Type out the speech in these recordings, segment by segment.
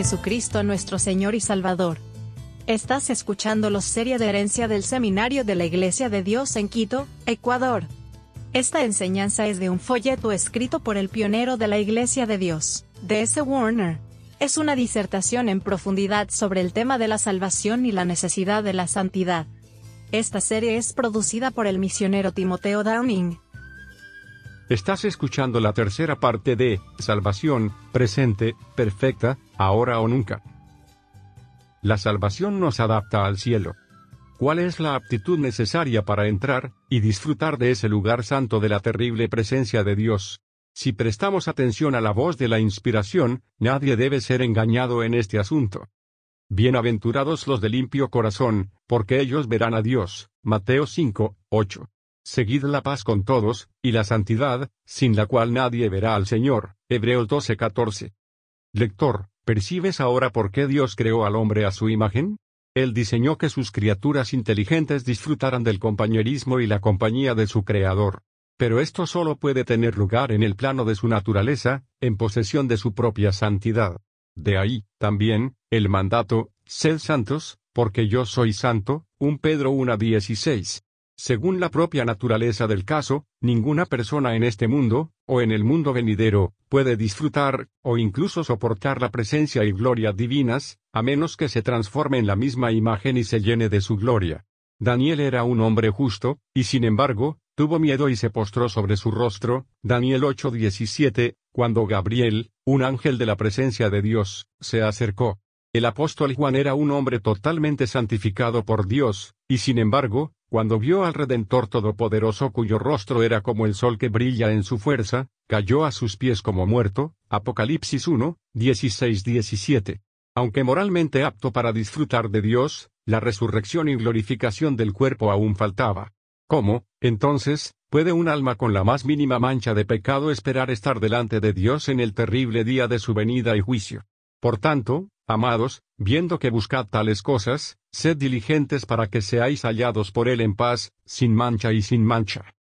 Jesucristo nuestro Señor y Salvador. Estás escuchando los serie de herencia del Seminario de la Iglesia de Dios en Quito, Ecuador. Esta enseñanza es de un folleto escrito por el pionero de la Iglesia de Dios, D.S. Warner. Es una disertación en profundidad sobre el tema de la salvación y la necesidad de la santidad. Esta serie es producida por el misionero Timoteo Downing. Estás escuchando la tercera parte de Salvación, presente, perfecta, ahora o nunca. La salvación nos adapta al cielo. ¿Cuál es la aptitud necesaria para entrar y disfrutar de ese lugar santo de la terrible presencia de Dios? Si prestamos atención a la voz de la inspiración, nadie debe ser engañado en este asunto. Bienaventurados los de limpio corazón, porque ellos verán a Dios. Mateo 5, 8. Seguid la paz con todos, y la santidad, sin la cual nadie verá al Señor. Hebreos 12:14. Lector, ¿percibes ahora por qué Dios creó al hombre a su imagen? Él diseñó que sus criaturas inteligentes disfrutaran del compañerismo y la compañía de su Creador. Pero esto solo puede tener lugar en el plano de su naturaleza, en posesión de su propia santidad. De ahí, también, el mandato, sed santos, porque yo soy santo, 1 Pedro 1.16. Según la propia naturaleza del caso, ninguna persona en este mundo, o en el mundo venidero, puede disfrutar, o incluso soportar la presencia y gloria divinas, a menos que se transforme en la misma imagen y se llene de su gloria. Daniel era un hombre justo, y sin embargo, tuvo miedo y se postró sobre su rostro, Daniel 8:17, cuando Gabriel, un ángel de la presencia de Dios, se acercó. El apóstol Juan era un hombre totalmente santificado por Dios, y sin embargo, cuando vio al Redentor Todopoderoso cuyo rostro era como el sol que brilla en su fuerza, cayó a sus pies como muerto, Apocalipsis 1, 16-17. Aunque moralmente apto para disfrutar de Dios, la resurrección y glorificación del cuerpo aún faltaba. ¿Cómo, entonces, puede un alma con la más mínima mancha de pecado esperar estar delante de Dios en el terrible día de su venida y juicio? Por tanto, Amados, viendo que buscad tales cosas, sed diligentes para que seáis hallados por él en paz, sin mancha y sin mancha.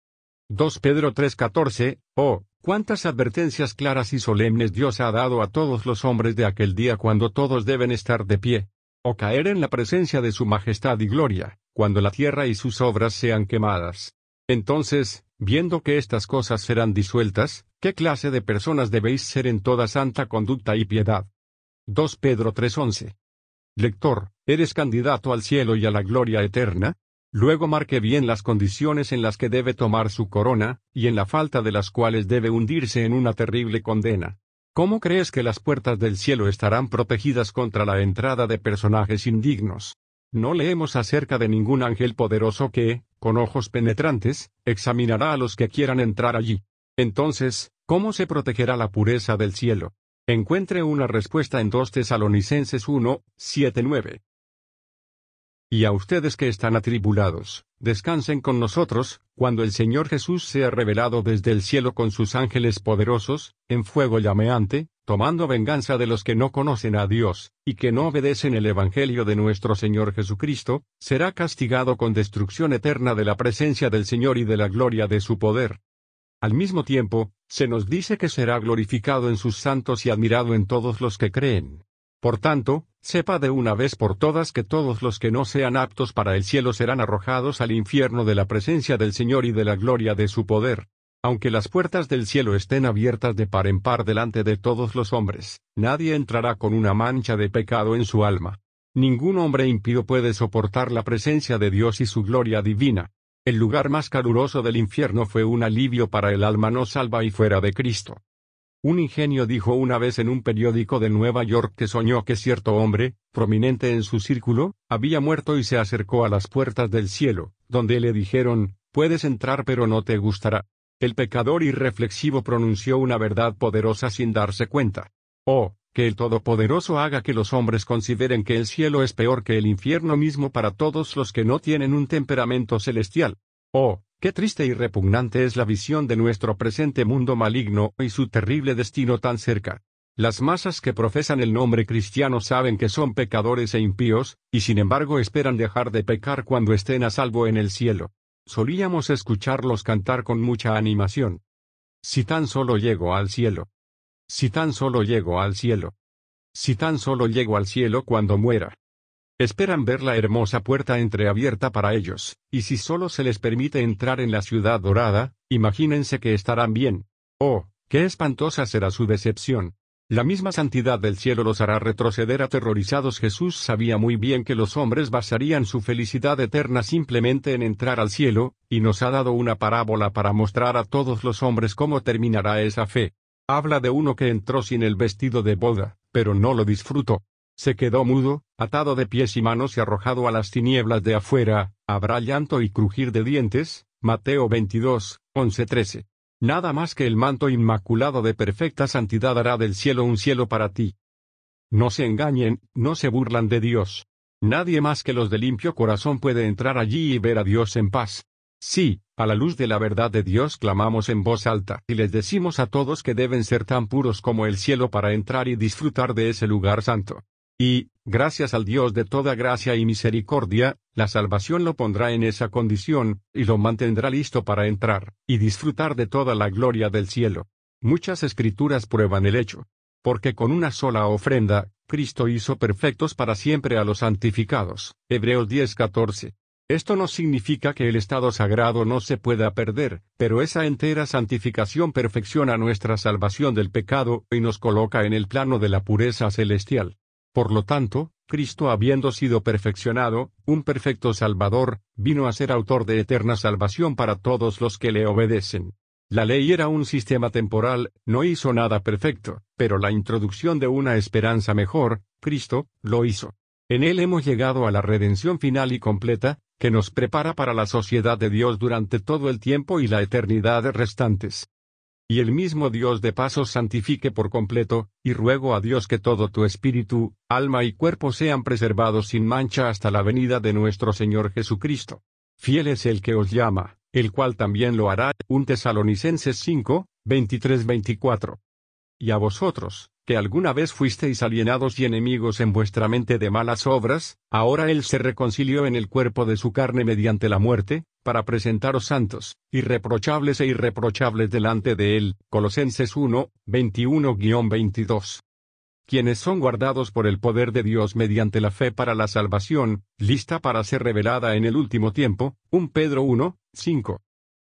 2 Pedro 3:14, oh, cuántas advertencias claras y solemnes Dios ha dado a todos los hombres de aquel día cuando todos deben estar de pie, o caer en la presencia de su majestad y gloria, cuando la tierra y sus obras sean quemadas. Entonces, viendo que estas cosas serán disueltas, ¿qué clase de personas debéis ser en toda santa conducta y piedad? 2 Pedro 3:11. Lector, ¿eres candidato al cielo y a la gloria eterna? Luego marque bien las condiciones en las que debe tomar su corona, y en la falta de las cuales debe hundirse en una terrible condena. ¿Cómo crees que las puertas del cielo estarán protegidas contra la entrada de personajes indignos? No leemos acerca de ningún ángel poderoso que, con ojos penetrantes, examinará a los que quieran entrar allí. Entonces, ¿cómo se protegerá la pureza del cielo? Encuentre una respuesta en 2 Tesalonicenses 1, 7, 9. Y a ustedes que están atribulados, descansen con nosotros, cuando el Señor Jesús sea revelado desde el cielo con sus ángeles poderosos, en fuego llameante, tomando venganza de los que no conocen a Dios, y que no obedecen el Evangelio de nuestro Señor Jesucristo, será castigado con destrucción eterna de la presencia del Señor y de la gloria de su poder. Al mismo tiempo, se nos dice que será glorificado en sus santos y admirado en todos los que creen. Por tanto, sepa de una vez por todas que todos los que no sean aptos para el cielo serán arrojados al infierno de la presencia del Señor y de la gloria de su poder. Aunque las puertas del cielo estén abiertas de par en par delante de todos los hombres, nadie entrará con una mancha de pecado en su alma. Ningún hombre impío puede soportar la presencia de Dios y su gloria divina. El lugar más caluroso del infierno fue un alivio para el alma no salva y fuera de Cristo. Un ingenio dijo una vez en un periódico de Nueva York que soñó que cierto hombre, prominente en su círculo, había muerto y se acercó a las puertas del cielo, donde le dijeron, puedes entrar pero no te gustará. El pecador irreflexivo pronunció una verdad poderosa sin darse cuenta. Oh, que el Todopoderoso haga que los hombres consideren que el cielo es peor que el infierno mismo para todos los que no tienen un temperamento celestial. Oh, qué triste y repugnante es la visión de nuestro presente mundo maligno y su terrible destino tan cerca. Las masas que profesan el nombre cristiano saben que son pecadores e impíos, y sin embargo esperan dejar de pecar cuando estén a salvo en el cielo. Solíamos escucharlos cantar con mucha animación. Si tan solo llego al cielo. Si tan solo llego al cielo. Si tan solo llego al cielo cuando muera. Esperan ver la hermosa puerta entreabierta para ellos, y si solo se les permite entrar en la ciudad dorada, imagínense que estarán bien. Oh, qué espantosa será su decepción. La misma santidad del cielo los hará retroceder aterrorizados. Jesús sabía muy bien que los hombres basarían su felicidad eterna simplemente en entrar al cielo, y nos ha dado una parábola para mostrar a todos los hombres cómo terminará esa fe. Habla de uno que entró sin el vestido de boda, pero no lo disfrutó se quedó mudo, atado de pies y manos y arrojado a las tinieblas de afuera, habrá llanto y crujir de dientes, Mateo 22, 11-13. Nada más que el manto inmaculado de perfecta santidad hará del cielo un cielo para ti. No se engañen, no se burlan de Dios. Nadie más que los de limpio corazón puede entrar allí y ver a Dios en paz. Sí, a la luz de la verdad de Dios clamamos en voz alta y les decimos a todos que deben ser tan puros como el cielo para entrar y disfrutar de ese lugar santo. Y, gracias al Dios de toda gracia y misericordia, la salvación lo pondrá en esa condición, y lo mantendrá listo para entrar, y disfrutar de toda la gloria del cielo. Muchas escrituras prueban el hecho. Porque con una sola ofrenda, Cristo hizo perfectos para siempre a los santificados. Hebreos 10:14. Esto no significa que el estado sagrado no se pueda perder, pero esa entera santificación perfecciona nuestra salvación del pecado y nos coloca en el plano de la pureza celestial. Por lo tanto, Cristo habiendo sido perfeccionado, un perfecto Salvador, vino a ser autor de eterna salvación para todos los que le obedecen. La ley era un sistema temporal, no hizo nada perfecto, pero la introducción de una esperanza mejor, Cristo, lo hizo. En él hemos llegado a la redención final y completa, que nos prepara para la sociedad de Dios durante todo el tiempo y la eternidad restantes y el mismo Dios de paso santifique por completo, y ruego a Dios que todo tu espíritu, alma y cuerpo sean preservados sin mancha hasta la venida de nuestro Señor Jesucristo. Fiel es el que os llama, el cual también lo hará. Un Tesalonicenses 5, 23-24. Y a vosotros, que alguna vez fuisteis alienados y enemigos en vuestra mente de malas obras, ahora Él se reconcilió en el cuerpo de su carne mediante la muerte, para presentaros santos, irreprochables e irreprochables delante de Él. Colosenses 1, 21-22. Quienes son guardados por el poder de Dios mediante la fe para la salvación, lista para ser revelada en el último tiempo. 1 Pedro 1, 5.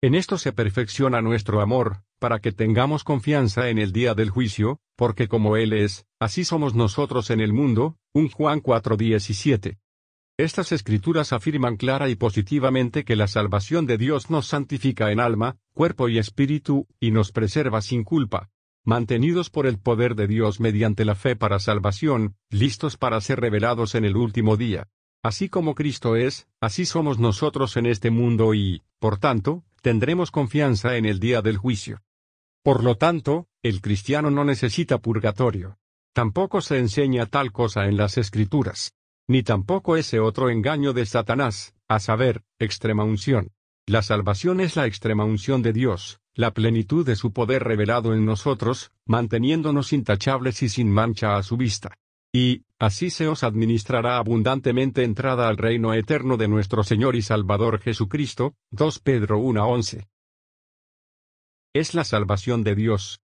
En esto se perfecciona nuestro amor, para que tengamos confianza en el día del juicio, porque como Él es, así somos nosotros en el mundo. 1 Juan 4:17. Estas escrituras afirman clara y positivamente que la salvación de Dios nos santifica en alma, cuerpo y espíritu, y nos preserva sin culpa. Mantenidos por el poder de Dios mediante la fe para salvación, listos para ser revelados en el último día. Así como Cristo es, así somos nosotros en este mundo y, por tanto, tendremos confianza en el día del juicio. Por lo tanto, el cristiano no necesita purgatorio. Tampoco se enseña tal cosa en las Escrituras ni tampoco ese otro engaño de Satanás, a saber, extrema unción. La salvación es la extrema unción de Dios, la plenitud de su poder revelado en nosotros, manteniéndonos intachables y sin mancha a su vista. Y, así se os administrará abundantemente entrada al reino eterno de nuestro Señor y Salvador Jesucristo. 2 Pedro 1:11. Es la salvación de Dios,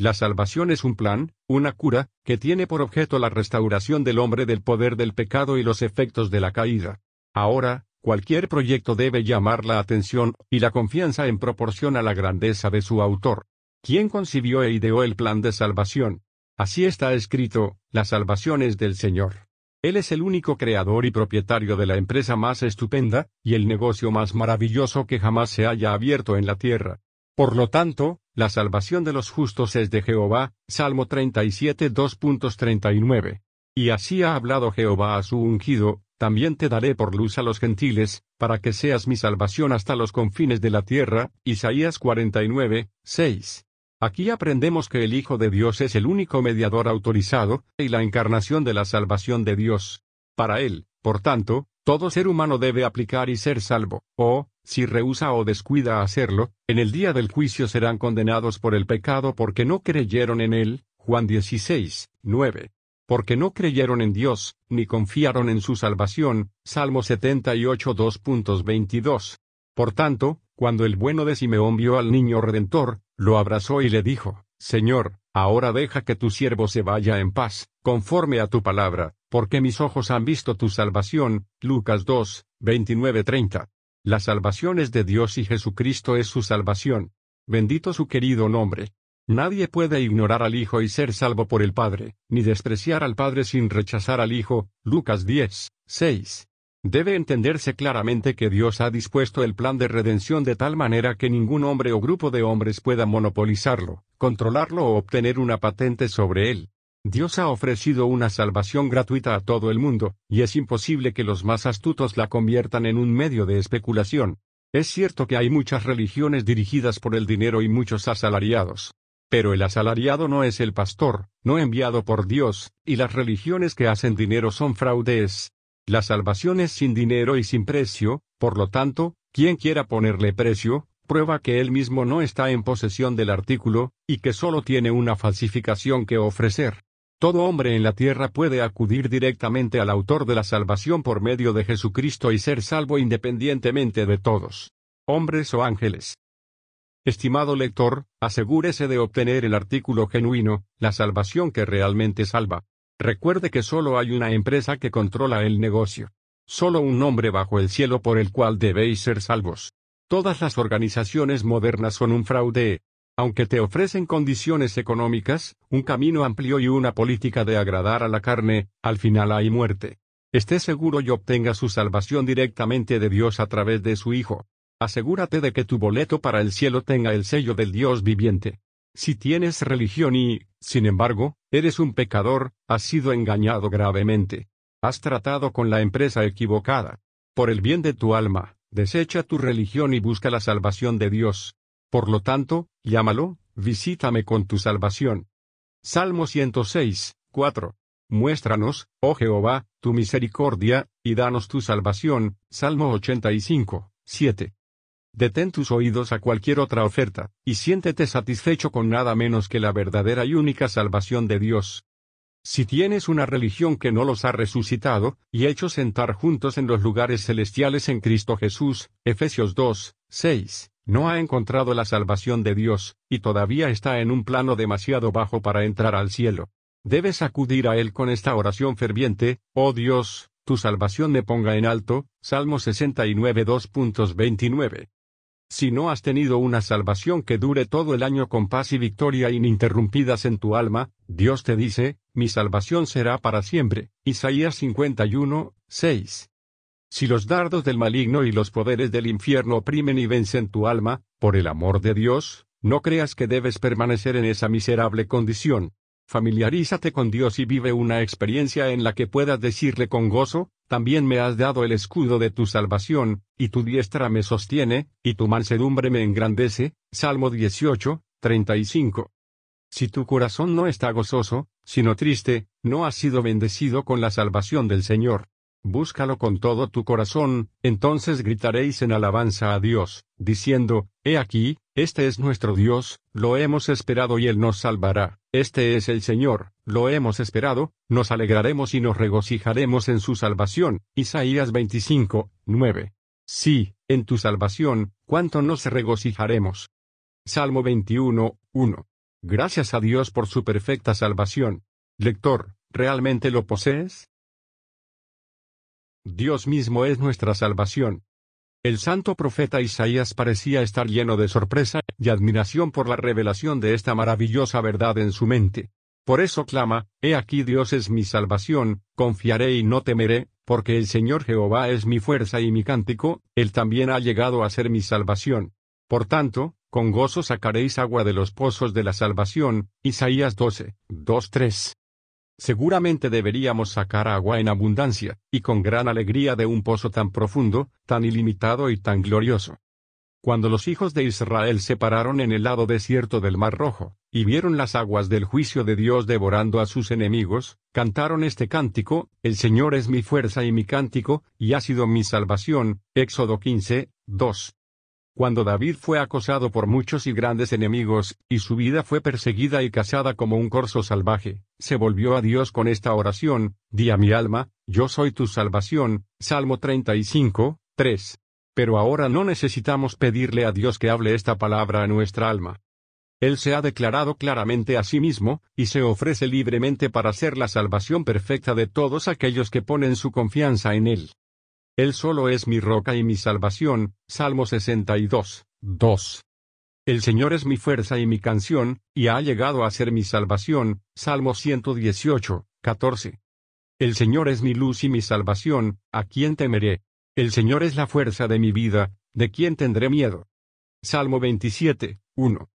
la salvación es un plan, una cura, que tiene por objeto la restauración del hombre del poder del pecado y los efectos de la caída. Ahora, cualquier proyecto debe llamar la atención y la confianza en proporción a la grandeza de su autor. ¿Quién concibió e ideó el plan de salvación? Así está escrito, la salvación es del Señor. Él es el único creador y propietario de la empresa más estupenda, y el negocio más maravilloso que jamás se haya abierto en la tierra. Por lo tanto, la salvación de los justos es de Jehová, Salmo 37 2.39. Y así ha hablado Jehová a su ungido, también te daré por luz a los gentiles, para que seas mi salvación hasta los confines de la tierra. Isaías 49, 6. Aquí aprendemos que el Hijo de Dios es el único mediador autorizado, y la encarnación de la salvación de Dios. Para él, por tanto, todo ser humano debe aplicar y ser salvo, o, si rehúsa o descuida hacerlo, en el día del juicio serán condenados por el pecado porque no creyeron en él. Juan 16, 9. Porque no creyeron en Dios, ni confiaron en su salvación. Salmo 78 2.22. Por tanto, cuando el bueno de Simeón vio al niño redentor, lo abrazó y le dijo, Señor, Ahora deja que tu siervo se vaya en paz, conforme a tu palabra, porque mis ojos han visto tu salvación. Lucas 2, 29-30. La salvación es de Dios y Jesucristo es su salvación. Bendito su querido nombre. Nadie puede ignorar al Hijo y ser salvo por el Padre, ni despreciar al Padre sin rechazar al Hijo. Lucas 10, 6. Debe entenderse claramente que Dios ha dispuesto el plan de redención de tal manera que ningún hombre o grupo de hombres pueda monopolizarlo, controlarlo o obtener una patente sobre él. Dios ha ofrecido una salvación gratuita a todo el mundo, y es imposible que los más astutos la conviertan en un medio de especulación. Es cierto que hay muchas religiones dirigidas por el dinero y muchos asalariados. Pero el asalariado no es el pastor, no enviado por Dios, y las religiones que hacen dinero son fraudes, la salvación es sin dinero y sin precio, por lo tanto, quien quiera ponerle precio, prueba que él mismo no está en posesión del artículo, y que solo tiene una falsificación que ofrecer. Todo hombre en la tierra puede acudir directamente al autor de la salvación por medio de Jesucristo y ser salvo independientemente de todos. Hombres o ángeles. Estimado lector, asegúrese de obtener el artículo genuino, la salvación que realmente salva. Recuerde que solo hay una empresa que controla el negocio. Solo un nombre bajo el cielo por el cual debéis ser salvos. Todas las organizaciones modernas son un fraude. Aunque te ofrecen condiciones económicas, un camino amplio y una política de agradar a la carne, al final hay muerte. Esté seguro y obtenga su salvación directamente de Dios a través de su Hijo. Asegúrate de que tu boleto para el cielo tenga el sello del Dios viviente. Si tienes religión y, sin embargo, eres un pecador, has sido engañado gravemente. Has tratado con la empresa equivocada. Por el bien de tu alma, desecha tu religión y busca la salvación de Dios. Por lo tanto, llámalo, visítame con tu salvación. Salmo 106, 4. Muéstranos, oh Jehová, tu misericordia, y danos tu salvación. Salmo 85, 7. Detén tus oídos a cualquier otra oferta, y siéntete satisfecho con nada menos que la verdadera y única salvación de Dios. Si tienes una religión que no los ha resucitado, y hecho sentar juntos en los lugares celestiales en Cristo Jesús, Efesios 2, 6, no ha encontrado la salvación de Dios, y todavía está en un plano demasiado bajo para entrar al cielo. Debes acudir a Él con esta oración ferviente, oh Dios, tu salvación me ponga en alto, Salmo 69 2.29. Si no has tenido una salvación que dure todo el año con paz y victoria ininterrumpidas en tu alma, Dios te dice, mi salvación será para siempre. Isaías 51, 6. Si los dardos del maligno y los poderes del infierno oprimen y vencen tu alma, por el amor de Dios, no creas que debes permanecer en esa miserable condición. Familiarízate con Dios y vive una experiencia en la que puedas decirle con gozo, también me has dado el escudo de tu salvación, y tu diestra me sostiene, y tu mansedumbre me engrandece. Salmo 18, 35. Si tu corazón no está gozoso, sino triste, no has sido bendecido con la salvación del Señor. Búscalo con todo tu corazón, entonces gritaréis en alabanza a Dios, diciendo, He aquí, este es nuestro Dios, lo hemos esperado y Él nos salvará. Este es el Señor, lo hemos esperado, nos alegraremos y nos regocijaremos en su salvación. Isaías 25, 9. Sí, en tu salvación, cuánto nos regocijaremos. Salmo 21, 1. Gracias a Dios por su perfecta salvación. Lector, ¿realmente lo posees? Dios mismo es nuestra salvación. El santo profeta Isaías parecía estar lleno de sorpresa y admiración por la revelación de esta maravillosa verdad en su mente. Por eso clama, He aquí Dios es mi salvación, confiaré y no temeré, porque el Señor Jehová es mi fuerza y mi cántico, Él también ha llegado a ser mi salvación. Por tanto, con gozo sacaréis agua de los pozos de la salvación. Isaías 12, 2, 3. Seguramente deberíamos sacar agua en abundancia, y con gran alegría de un pozo tan profundo, tan ilimitado y tan glorioso. Cuando los hijos de Israel se pararon en el lado desierto del Mar Rojo, y vieron las aguas del juicio de Dios devorando a sus enemigos, cantaron este cántico, El Señor es mi fuerza y mi cántico, y ha sido mi salvación, Éxodo 15, 2. Cuando David fue acosado por muchos y grandes enemigos, y su vida fue perseguida y cazada como un corzo salvaje, se volvió a Dios con esta oración, Di a mi alma, yo soy tu salvación, Salmo 35, 3. Pero ahora no necesitamos pedirle a Dios que hable esta palabra a nuestra alma. Él se ha declarado claramente a sí mismo, y se ofrece libremente para ser la salvación perfecta de todos aquellos que ponen su confianza en Él. Él solo es mi roca y mi salvación, Salmo 62, 2. El Señor es mi fuerza y mi canción, y ha llegado a ser mi salvación, Salmo 118, 14. El Señor es mi luz y mi salvación, ¿a quién temeré? El Señor es la fuerza de mi vida, ¿de quién tendré miedo? Salmo 27, 1.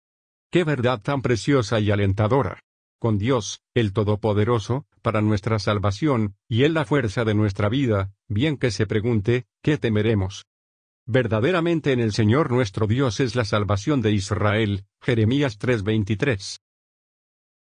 Qué verdad tan preciosa y alentadora. Con Dios, el Todopoderoso, para nuestra salvación, y Él la fuerza de nuestra vida, bien que se pregunte, ¿qué temeremos? Verdaderamente en el Señor nuestro Dios es la salvación de Israel. Jeremías 3:23.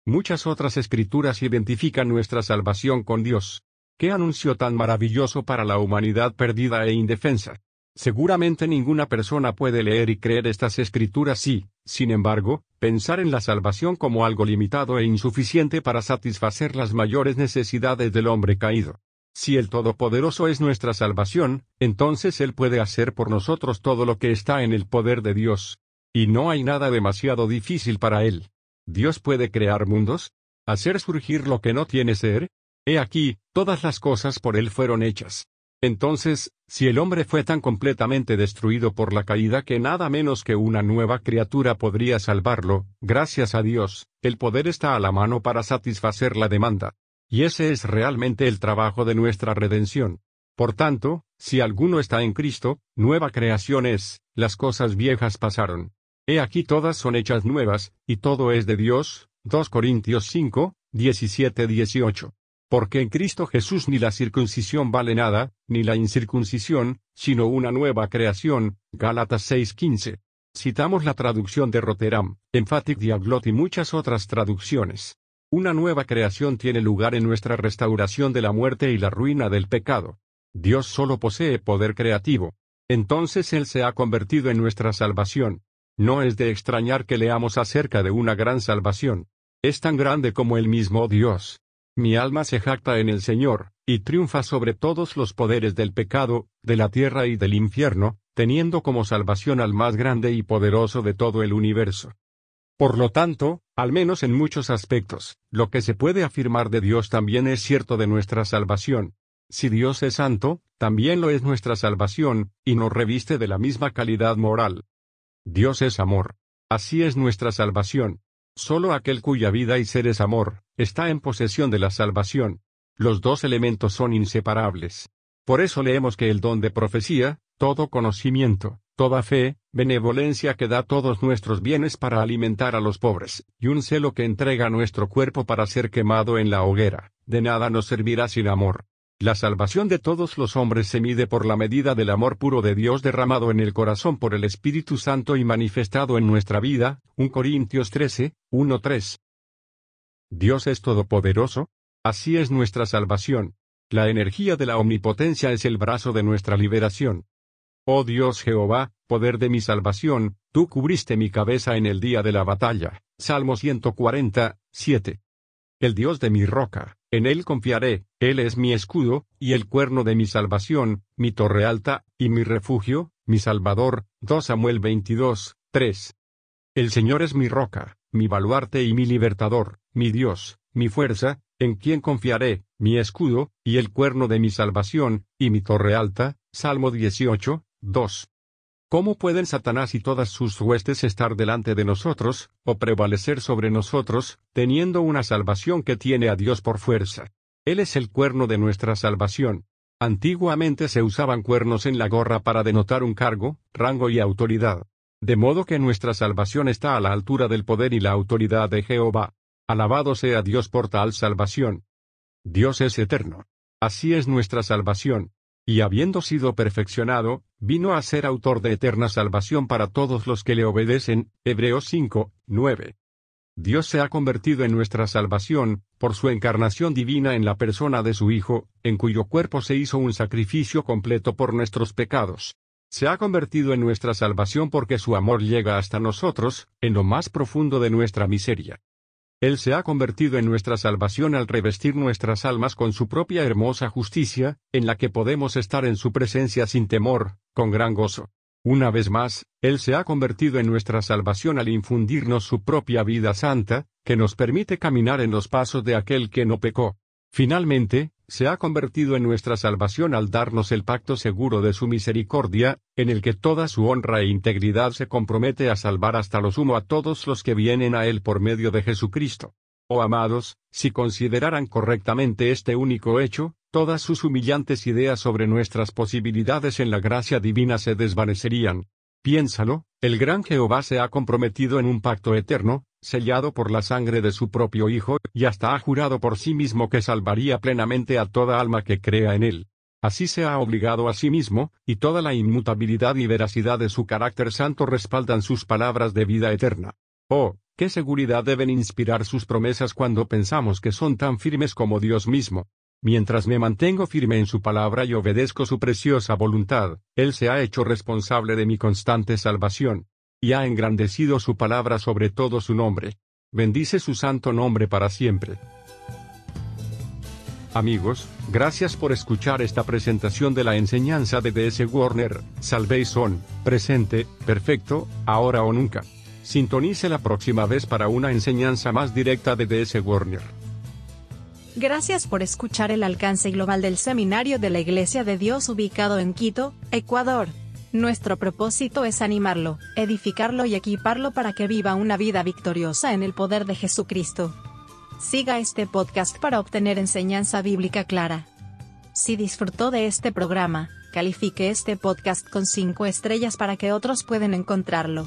Muchas otras escrituras identifican nuestra salvación con Dios. Qué anuncio tan maravilloso para la humanidad perdida e indefensa. Seguramente ninguna persona puede leer y creer estas escrituras y, sin embargo, pensar en la salvación como algo limitado e insuficiente para satisfacer las mayores necesidades del hombre caído. Si el Todopoderoso es nuestra salvación, entonces Él puede hacer por nosotros todo lo que está en el poder de Dios. Y no hay nada demasiado difícil para Él. Dios puede crear mundos, hacer surgir lo que no tiene ser. He aquí, todas las cosas por Él fueron hechas. Entonces, si el hombre fue tan completamente destruido por la caída que nada menos que una nueva criatura podría salvarlo, gracias a Dios, el poder está a la mano para satisfacer la demanda. Y ese es realmente el trabajo de nuestra redención. Por tanto, si alguno está en Cristo, nueva creación es, las cosas viejas pasaron. He aquí todas son hechas nuevas, y todo es de Dios. 2 Corintios 5, 17-18. Porque en Cristo Jesús ni la circuncisión vale nada, ni la incircuncisión, sino una nueva creación. Gálatas 6:15. Citamos la traducción de Rotterdam, Emphatic Diaglot y muchas otras traducciones. Una nueva creación tiene lugar en nuestra restauración de la muerte y la ruina del pecado. Dios solo posee poder creativo. Entonces Él se ha convertido en nuestra salvación. No es de extrañar que leamos acerca de una gran salvación. Es tan grande como el mismo Dios. Mi alma se jacta en el Señor, y triunfa sobre todos los poderes del pecado, de la tierra y del infierno, teniendo como salvación al más grande y poderoso de todo el universo. Por lo tanto, al menos en muchos aspectos, lo que se puede afirmar de Dios también es cierto de nuestra salvación. Si Dios es santo, también lo es nuestra salvación, y nos reviste de la misma calidad moral. Dios es amor. Así es nuestra salvación. Solo aquel cuya vida y ser es amor, está en posesión de la salvación. Los dos elementos son inseparables. Por eso leemos que el don de profecía, todo conocimiento, toda fe, benevolencia que da todos nuestros bienes para alimentar a los pobres, y un celo que entrega nuestro cuerpo para ser quemado en la hoguera, de nada nos servirá sin amor. La salvación de todos los hombres se mide por la medida del amor puro de Dios derramado en el corazón por el Espíritu Santo y manifestado en nuestra vida. 1 Corintios 13, 1-3. Dios es todopoderoso. Así es nuestra salvación. La energía de la omnipotencia es el brazo de nuestra liberación. Oh Dios Jehová, poder de mi salvación, tú cubriste mi cabeza en el día de la batalla. Salmo 140, 7. El Dios de mi roca, en él confiaré, él es mi escudo, y el cuerno de mi salvación, mi torre alta, y mi refugio, mi salvador. 2 Samuel 22, 3. El Señor es mi roca, mi baluarte y mi libertador, mi Dios, mi fuerza, en quien confiaré, mi escudo, y el cuerno de mi salvación, y mi torre alta. Salmo 18, 2. ¿Cómo pueden Satanás y todas sus huestes estar delante de nosotros, o prevalecer sobre nosotros, teniendo una salvación que tiene a Dios por fuerza? Él es el cuerno de nuestra salvación. Antiguamente se usaban cuernos en la gorra para denotar un cargo, rango y autoridad. De modo que nuestra salvación está a la altura del poder y la autoridad de Jehová. Alabado sea Dios por tal salvación. Dios es eterno. Así es nuestra salvación y habiendo sido perfeccionado, vino a ser autor de eterna salvación para todos los que le obedecen. Hebreos 5, 9. Dios se ha convertido en nuestra salvación, por su encarnación divina en la persona de su Hijo, en cuyo cuerpo se hizo un sacrificio completo por nuestros pecados. Se ha convertido en nuestra salvación porque su amor llega hasta nosotros, en lo más profundo de nuestra miseria. Él se ha convertido en nuestra salvación al revestir nuestras almas con su propia hermosa justicia, en la que podemos estar en su presencia sin temor, con gran gozo. Una vez más, Él se ha convertido en nuestra salvación al infundirnos su propia vida santa, que nos permite caminar en los pasos de aquel que no pecó. Finalmente, se ha convertido en nuestra salvación al darnos el pacto seguro de su misericordia, en el que toda su honra e integridad se compromete a salvar hasta lo sumo a todos los que vienen a Él por medio de Jesucristo. Oh amados, si consideraran correctamente este único hecho, todas sus humillantes ideas sobre nuestras posibilidades en la gracia divina se desvanecerían. Piénsalo, el gran Jehová se ha comprometido en un pacto eterno, sellado por la sangre de su propio Hijo, y hasta ha jurado por sí mismo que salvaría plenamente a toda alma que crea en él. Así se ha obligado a sí mismo, y toda la inmutabilidad y veracidad de su carácter santo respaldan sus palabras de vida eterna. Oh, qué seguridad deben inspirar sus promesas cuando pensamos que son tan firmes como Dios mismo. Mientras me mantengo firme en su palabra y obedezco su preciosa voluntad, Él se ha hecho responsable de mi constante salvación. Y ha engrandecido su palabra sobre todo su nombre. Bendice su santo nombre para siempre. Amigos, gracias por escuchar esta presentación de la enseñanza de D.S. Warner, Salvation, presente, perfecto, ahora o nunca. Sintonice la próxima vez para una enseñanza más directa de D.S. Warner. Gracias por escuchar el alcance global del Seminario de la Iglesia de Dios ubicado en Quito, Ecuador. Nuestro propósito es animarlo, edificarlo y equiparlo para que viva una vida victoriosa en el poder de Jesucristo. Siga este podcast para obtener enseñanza bíblica clara. Si disfrutó de este programa, califique este podcast con 5 estrellas para que otros puedan encontrarlo.